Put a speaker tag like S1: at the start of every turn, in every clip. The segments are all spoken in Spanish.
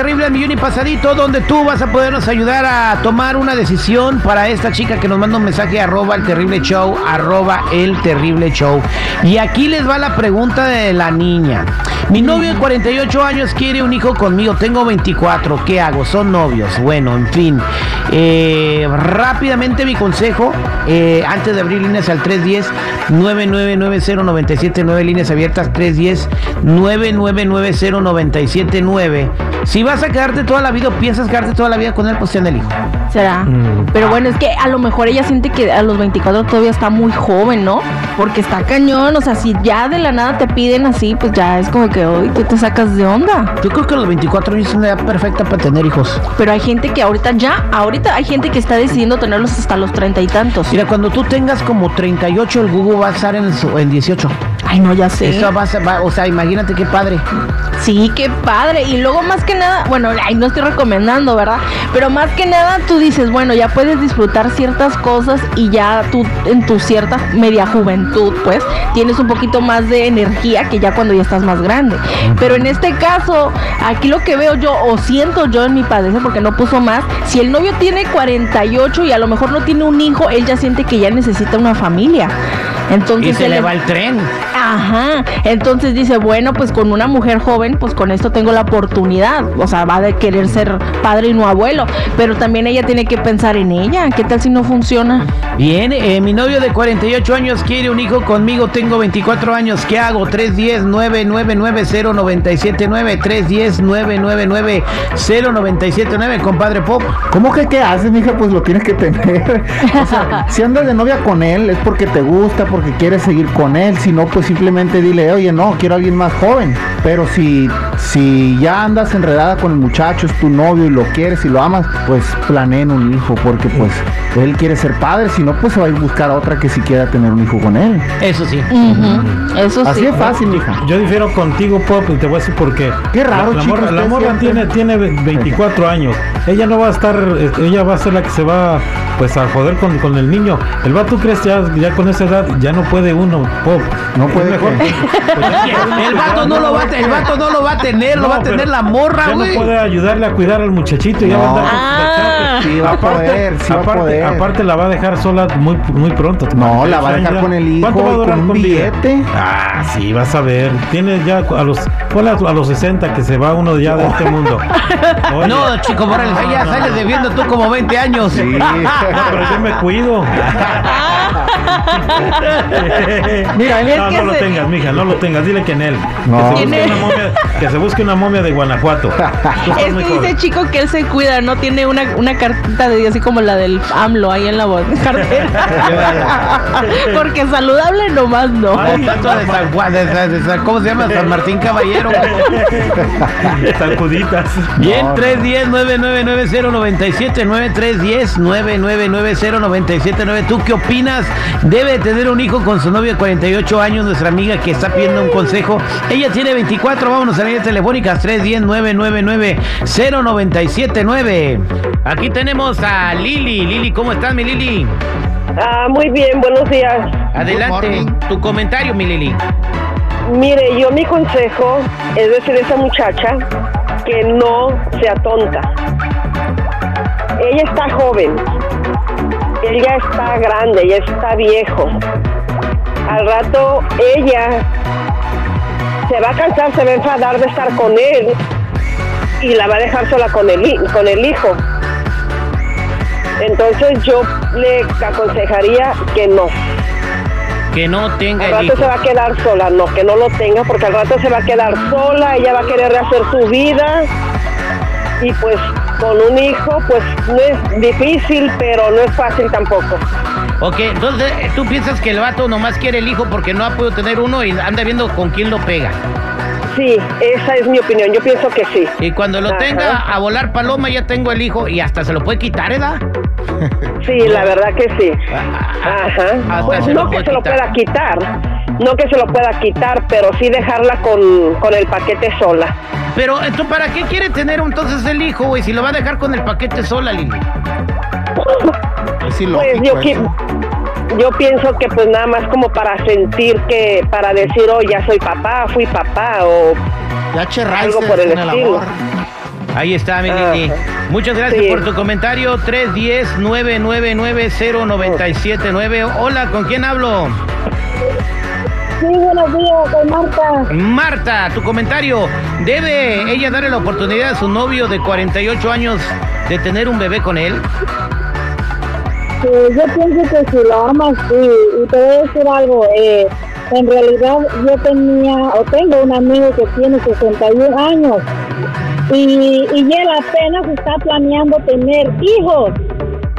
S1: Петр Terrible al millón y pasadito, donde tú vas a podernos ayudar a tomar una decisión para esta chica que nos manda un mensaje arroba el terrible show, arroba el terrible show. Y aquí les va la pregunta de la niña. Mi novio de 48 años quiere un hijo conmigo, tengo 24, ¿qué hago? Son novios. Bueno, en fin. Eh, rápidamente mi consejo, eh, antes de abrir líneas al 310-9990-979, líneas abiertas 310-9990-979. Si vas a quedarte toda la vida o piensas quedarte toda la vida con él, pues ten el hijo.
S2: ¿Será?
S1: Mm.
S2: Pero bueno, es que a lo mejor ella siente que a los 24 todavía está muy joven, ¿no? Porque está cañón, o sea, si ya de la nada te piden así, pues ya es como que hoy tú te sacas de onda.
S1: Yo creo que a los 24 años es una edad perfecta para tener hijos.
S2: Pero hay gente que ahorita ya, ahorita hay gente que está decidiendo tenerlos hasta los treinta y tantos.
S1: Mira, cuando tú tengas como 38, el Google va a estar en, su- en 18.
S2: Ay, no, ya sé.
S1: Eso va a ser- va- o sea, imagínate qué padre.
S2: Sí, qué padre. Y luego más que nada, bueno, ay, no estoy recomendando, ¿verdad? Pero más que nada tú dices, bueno, ya puedes disfrutar ciertas cosas y ya tú en tu cierta media juventud, pues, tienes un poquito más de energía que ya cuando ya estás más grande. Pero en este caso, aquí lo que veo yo, o siento yo en mi padecer, porque no puso más, si el novio tiene 48 y a lo mejor no tiene un hijo, él ya siente que ya necesita una familia. Entonces
S1: Y se
S2: él
S1: le
S2: es-
S1: va el tren.
S2: Ajá, entonces dice, bueno, pues con una mujer joven, pues con esto tengo la oportunidad, o sea, va de querer ser padre y no abuelo, pero también ella tiene que pensar en ella, ¿qué tal si no funciona?
S1: Bien, eh, mi novio de 48 años quiere un hijo conmigo, tengo 24 años, ¿qué hago? 310-999-0979, 310-999-0979, compadre Pop.
S3: ¿Cómo que qué haces, mija? Pues lo tienes que tener. O sea, si andas de novia con él es porque te gusta, porque quieres seguir con él. Si no, pues simplemente dile, oye, no, quiero a alguien más joven. Pero si, si ya andas enredada con el muchacho, es tu novio y lo quieres y lo amas, pues planeen un hijo, porque pues él quiere ser padre. Si no, pues se va a ir a buscar a otra que si quiera tener un hijo con él.
S1: Eso sí.
S2: Ujú, Eso
S3: Así
S2: sí.
S3: es fácil, mija.
S4: Yo difiero contigo, Pop, y te voy a decir por qué.
S3: Qué raro,
S4: La, la morra, la tiene, tiene ve- 24 años. Ella no va a estar, eh, ella va a ser la que se va pues a joder con, con el niño. El vato crees ya, ya con esa edad ya no puede uno, Pop.
S3: No
S4: Es
S3: puede
S4: mejor.
S3: que-
S4: ya-
S1: El vato no lo va a, el vato no lo va a tener, lo
S4: No,
S1: va a tener
S4: pero
S1: la morra,
S4: Ya no
S1: güey.
S4: puede ayudarle a cuidar al muchachito. Ya va a
S3: No.
S4: andar con-
S2: Ah.
S3: Sí va a poder, sí va a
S4: aparte,
S3: poder.
S4: aparte la va a dejar sola muy, muy pronto.
S3: No, la va a dejar
S4: Ya.
S3: con el hijo
S4: ¿Cuánto va a durar
S3: con un
S4: vida?
S3: billete.
S4: Ah, sí, vas a ver. Tiene ya a los, a, a los 60 que se va uno ya de este mundo. Oye,
S1: No, chico Morales, ya
S4: no,
S1: sales
S4: no.
S1: debiendo tú como 20 años.
S3: Sí.
S4: No, pero yo me cuido.
S3: Mira,
S4: no, no lo
S2: se-
S4: tengas, mija, no lo tengas. Dile que en él.
S3: No.
S4: Que, se busque una momia, que se busque una momia de Guanajuato.
S2: Es que dice chico que él se cuida, no tiene una, una cartita de así como la del AMLO ahí en la cartera. Porque saludable nomás no.
S1: Ay, tanto de San Juan, de San- de San- ¿cómo se llama? San Martín Caballero.
S4: Sacuditas.
S1: Bien,
S3: No, no.
S1: 310-999-0979, 310-999-0979. ¿Tú qué opinas? ¿Debe tener un hijo con su novio de 48 años? Nuestra amiga que está pidiendo un consejo. Ella tiene 24, vámonos a líneas telefónicas, 310-999-0979. Aquí tenemos a Lili. Lili, ¿cómo estás, mi Lili?
S5: Ah, muy bien, buenos días.
S1: Adelante, tu comentario, mi Lili.
S5: Mire, yo mi consejo es decir a esa muchacha que no sea tonta. Ella está joven, él ya está grande, ya está viejo. Al rato ella se va a cansar, se va a enfadar de estar con él y la va a dejar sola con el, con el hijo. Entonces yo le aconsejaría que no.
S1: Que no tenga
S5: Al
S1: el
S5: rato
S1: hijo.
S5: se va a quedar sola, no, que no lo tenga, porque al rato se va a quedar sola, ella va a querer rehacer su vida. Y pues con un hijo, pues no es difícil, pero no es fácil tampoco.
S1: Ok, entonces eh, tú piensas que el vato nomás quiere el hijo porque no ha podido tener uno y anda viendo con quién lo pega.
S5: Sí, esa es mi opinión, yo pienso que sí.
S1: Y cuando lo
S5: Ajá.
S1: tenga a volar paloma, ya tengo el hijo y hasta se lo puede quitar, ¿edad?
S5: Sí, la verdad que sí.
S1: Hasta
S5: Ajá. Pues
S1: se lo
S5: no que se lo pueda quitar, no que se lo pueda quitar, pero sí dejarla con, con el paquete sola.
S1: Pero, ¿esto para qué quiere tener entonces el hijo, güey? Si lo va a dejar con el paquete sola, Lili.
S3: Es
S5: Pues yo,
S3: eso.
S5: yo pienso que pues nada más como para sentir que, para decir, oh, ya soy papá, fui papá, o
S3: Ya
S5: algo por el estilo.
S1: Ahí está, mi. Lili. Muchas gracias
S6: Sí.
S1: por tu comentario. 310-999-0979. Hola, ¿con quién hablo?
S6: Sí, buenos días, soy Marta.
S1: Marta, tu comentario. ¿Debe ella darle la oportunidad a su novio de 48 años de tener un bebé con él?
S6: yo pienso que si lo amas, sí. Y te voy a decir algo. Eh, en realidad, yo tenía o tengo un amigo que tiene 61 años. Y, y él apenas está planeando tener hijos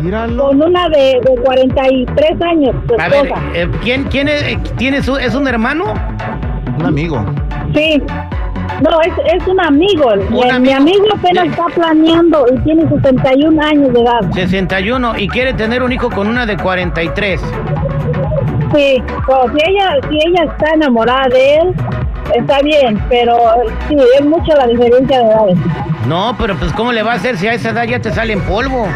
S3: Míralo.
S6: con una de, de 43 años, su
S1: A ver, eh, ¿quién, quién es, eh, tiene su, es un hermano?
S3: Un amigo.
S6: Sí. No, es, es un amigo. Mi,
S1: amigo.
S6: mi amigo apenas
S1: Sí.
S6: está planeando y tiene 61 años de edad.
S1: 61 y quiere tener un hijo con una de 43.
S6: Sí, pero si ella, si ella está enamorada de él, está bien, pero sí, es mucha la diferencia de edades.
S1: No, pero pues ¿cómo le va a hacer si a esa edad ya te sale en polvo?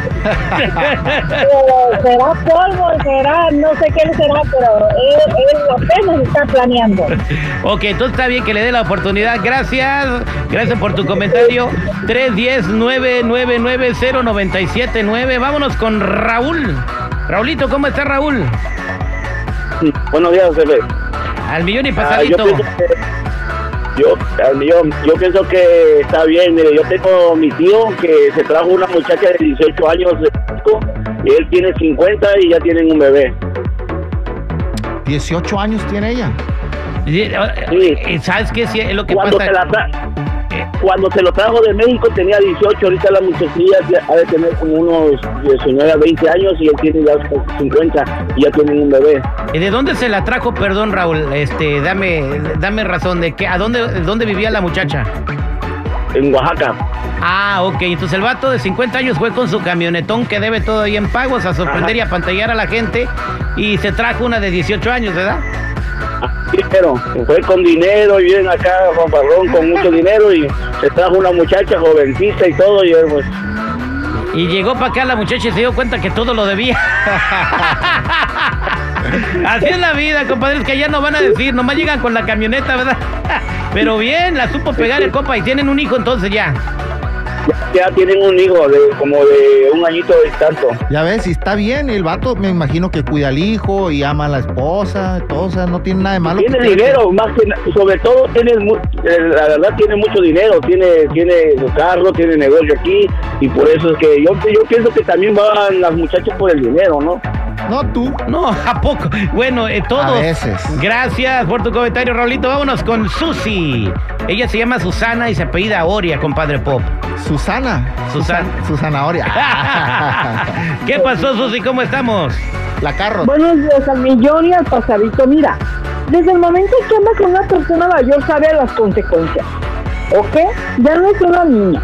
S6: Pero será polvo, será, no sé qué será, pero él, él apenas está planeando.
S1: ok, entonces está bien que le dé la oportunidad. Gracias. Gracias por tu comentario. 310-999-0979. Vámonos con Raúl. Raulito, ¿cómo está Raúl?
S7: Buenos días, jefe.
S1: Al millón y
S7: Ah, yo,
S1: pasadito.
S7: pienso que, yo, yo pienso que está bien. Mire, yo tengo mi tío que se trajo una muchacha de 18 años y él tiene 50 y ya tienen un bebé.
S3: 18 años tiene ella.
S1: Eh, ¿Sabes qué? Sí, es lo que
S7: Cuando
S1: pasa.
S7: se, la cuando se lo trajo de México tenía 18, ahorita la muchachilla ha de tener como unos 19 a 20 años y él tiene ya 50 y ya tienen un bebé.
S1: ¿Y ¿De dónde se la trajo, perdón, Raúl? Este, dame, dame razón de que, ¿a dónde, dónde vivía la muchacha?
S7: En Oaxaca.
S1: Ah, ok. Entonces el vato de 50 años fue con su camionetón que debe todo ahí en pagos a sorprender y a pantallar a la gente y se trajo una de 18 años, ¿verdad?
S7: Sí, pero fue con dinero y vienen acá fanfarrón con mucho dinero y se trajo una muchacha jovencita y todo y él pues
S1: Y llegó para acá la muchacha y se dio cuenta que todo lo debía. Así es la vida, compadres, que ya no van a decir, nomás llegan con la camioneta, ¿verdad? Pero bien, la supo pegar el copa y tienen un hijo entonces ya.
S7: Ya, tienen un hijo de como de un añito y tanto.
S3: Ya ves, y está bien. El vato me imagino que cuida al hijo y ama a la esposa. Todo, o sea, no tiene nada de malo.
S7: Tiene
S3: que-
S7: dinero, más que sobre todo tiene eh, la verdad tiene mucho dinero, tiene tiene su carro, tiene negocio aquí y por eso es que yo yo pienso que también van las muchachas por el dinero, ¿no?
S3: No, tú.
S1: No, ¿a poco? Bueno, eh, todos.
S3: A veces.
S1: Gracias por tu comentario, Raulito. Vámonos con Susi. Ella se llama Susana y se apellida Oria, compadre Pop.
S3: Susana.
S1: Susana.
S3: Susan- Susanahoria.
S1: ¿Qué pasó, Susi? ¿Cómo estamos?
S3: La carro.
S6: Buenos días al millón y al pasadito. Mira, desde el momento que anda con una persona mayor sabe las consecuencias. ¿Ok? Ya no es una niña.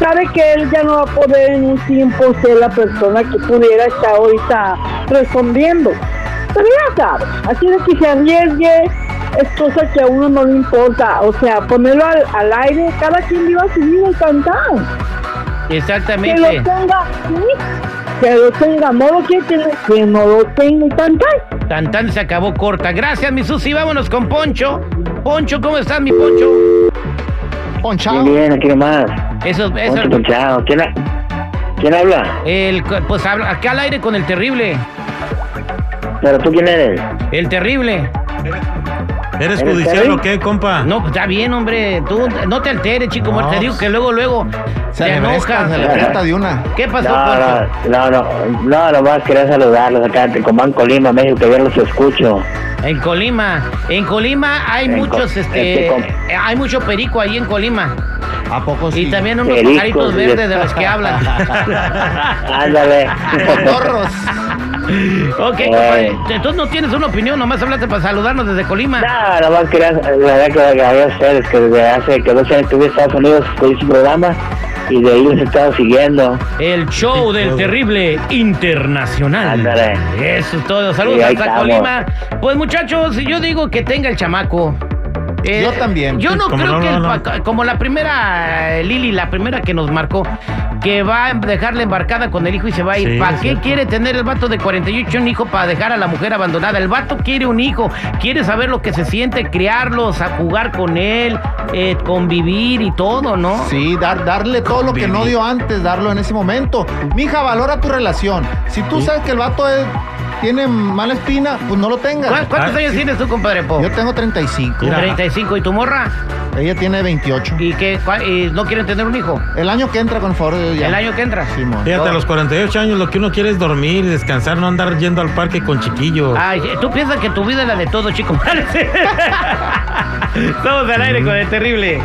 S6: Sabe que él ya no va a poder en un tiempo ser la persona que pudiera estar ahorita respondiendo. Pero ya sabe, así de que se arriesgue es cosa que a uno no le importa. O sea, ponerlo al, al aire, cada quien viva su vida y cantar. Que lo
S1: Exactamente.
S6: tenga, sí, que lo tenga, no lo quiere tener, que no lo tenga y cantar.
S1: Tan tan se acabó corta. Gracias, mi Susi. Vámonos con Poncho. Poncho, ¿cómo estás, mi Poncho?
S3: Ponchado.
S8: Bien, bien, aquí nomás.
S1: Eso, eso.
S8: Poncho Ponchado. ¿Quién, ha- ¿Quién habla?
S1: El, pues habla- acá al aire con el terrible.
S8: ¿Pero tú quién eres?
S1: El terrible.
S4: ¿Eres
S8: ¿Eres
S4: judicial o qué, compa?
S1: No, pues, está bien, hombre. Tú no te alteres, chico.
S3: No,
S1: te digo que luego, luego
S3: Se
S1: enojas.
S3: se le presta de una.
S1: ¿Qué pasó,
S8: No, no, no, no, no, nomás quería saludarlos acá en Tecomán, Colima, México, que bien los escucho.
S1: En Colima. En Colima hay
S8: En
S1: muchos,
S8: Co-
S1: este, eh, hay mucho perico ahí en Colima.
S3: ¿A poco sí?
S1: Y también unos
S8: Pericos,
S1: pajaritos verdes de los que hablan.
S8: Ándale.
S3: Cotorros.
S1: Ok, compadre. Entonces no tienes una opinión, nomás hablaste para saludarnos desde Colima.
S8: No, nomás quería, la verdad que agradezco a ustedes que desde hace que dos años estuve en Estados Unidos escuché su programa y de ahí los he estado siguiendo.
S1: El show del terrible internacional.
S8: Ándale.
S1: Eso es todo. Saludos
S8: Sí,
S1: hasta
S8: estamos.
S1: Colima. Pues muchachos, yo digo que tenga el chamaco. Eh,
S3: Yo también.
S1: Yo no
S4: Como
S1: creo
S4: no,
S1: que
S4: no,
S1: el
S4: no.
S1: como la primera eh, Lili, la primera que nos marcó. Que va a dejarla embarcada con el hijo y se va a ir.
S4: Sí,
S1: ¿Para qué
S4: cierto.
S1: quiere tener el vato de 48 un hijo para dejar a la mujer abandonada? El vato quiere un hijo, quiere saber lo que se siente, criarlos, a jugar con él, eh, convivir y todo, ¿no?
S3: Sí, dar, darle todo lo que no dio antes, darlo en ese momento. Mija, valora tu relación. Si tú
S4: Sí.
S3: sabes que el vato es- tiene mala espina, pues no lo tengas.
S1: ¿Cu- ¿Cuántos
S4: Ah,
S1: años
S4: sí.
S1: tienes tú, compadre Po?
S3: Yo tengo 35.
S4: Mira.
S1: 35. ¿Y tu morra?
S3: Ella tiene 28.
S1: ¿Y que no quieren tener un hijo?
S3: El año que entra, con favor de Dios, ya.
S1: ¿El año que entra?
S3: Simón.
S4: Fíjate, a los 48 años lo que uno quiere es dormir, descansar, no andar yendo al parque con chiquillos.
S1: Ay, tú piensas que tu vida es la de todo, chico. Estamos al aire con el terrible.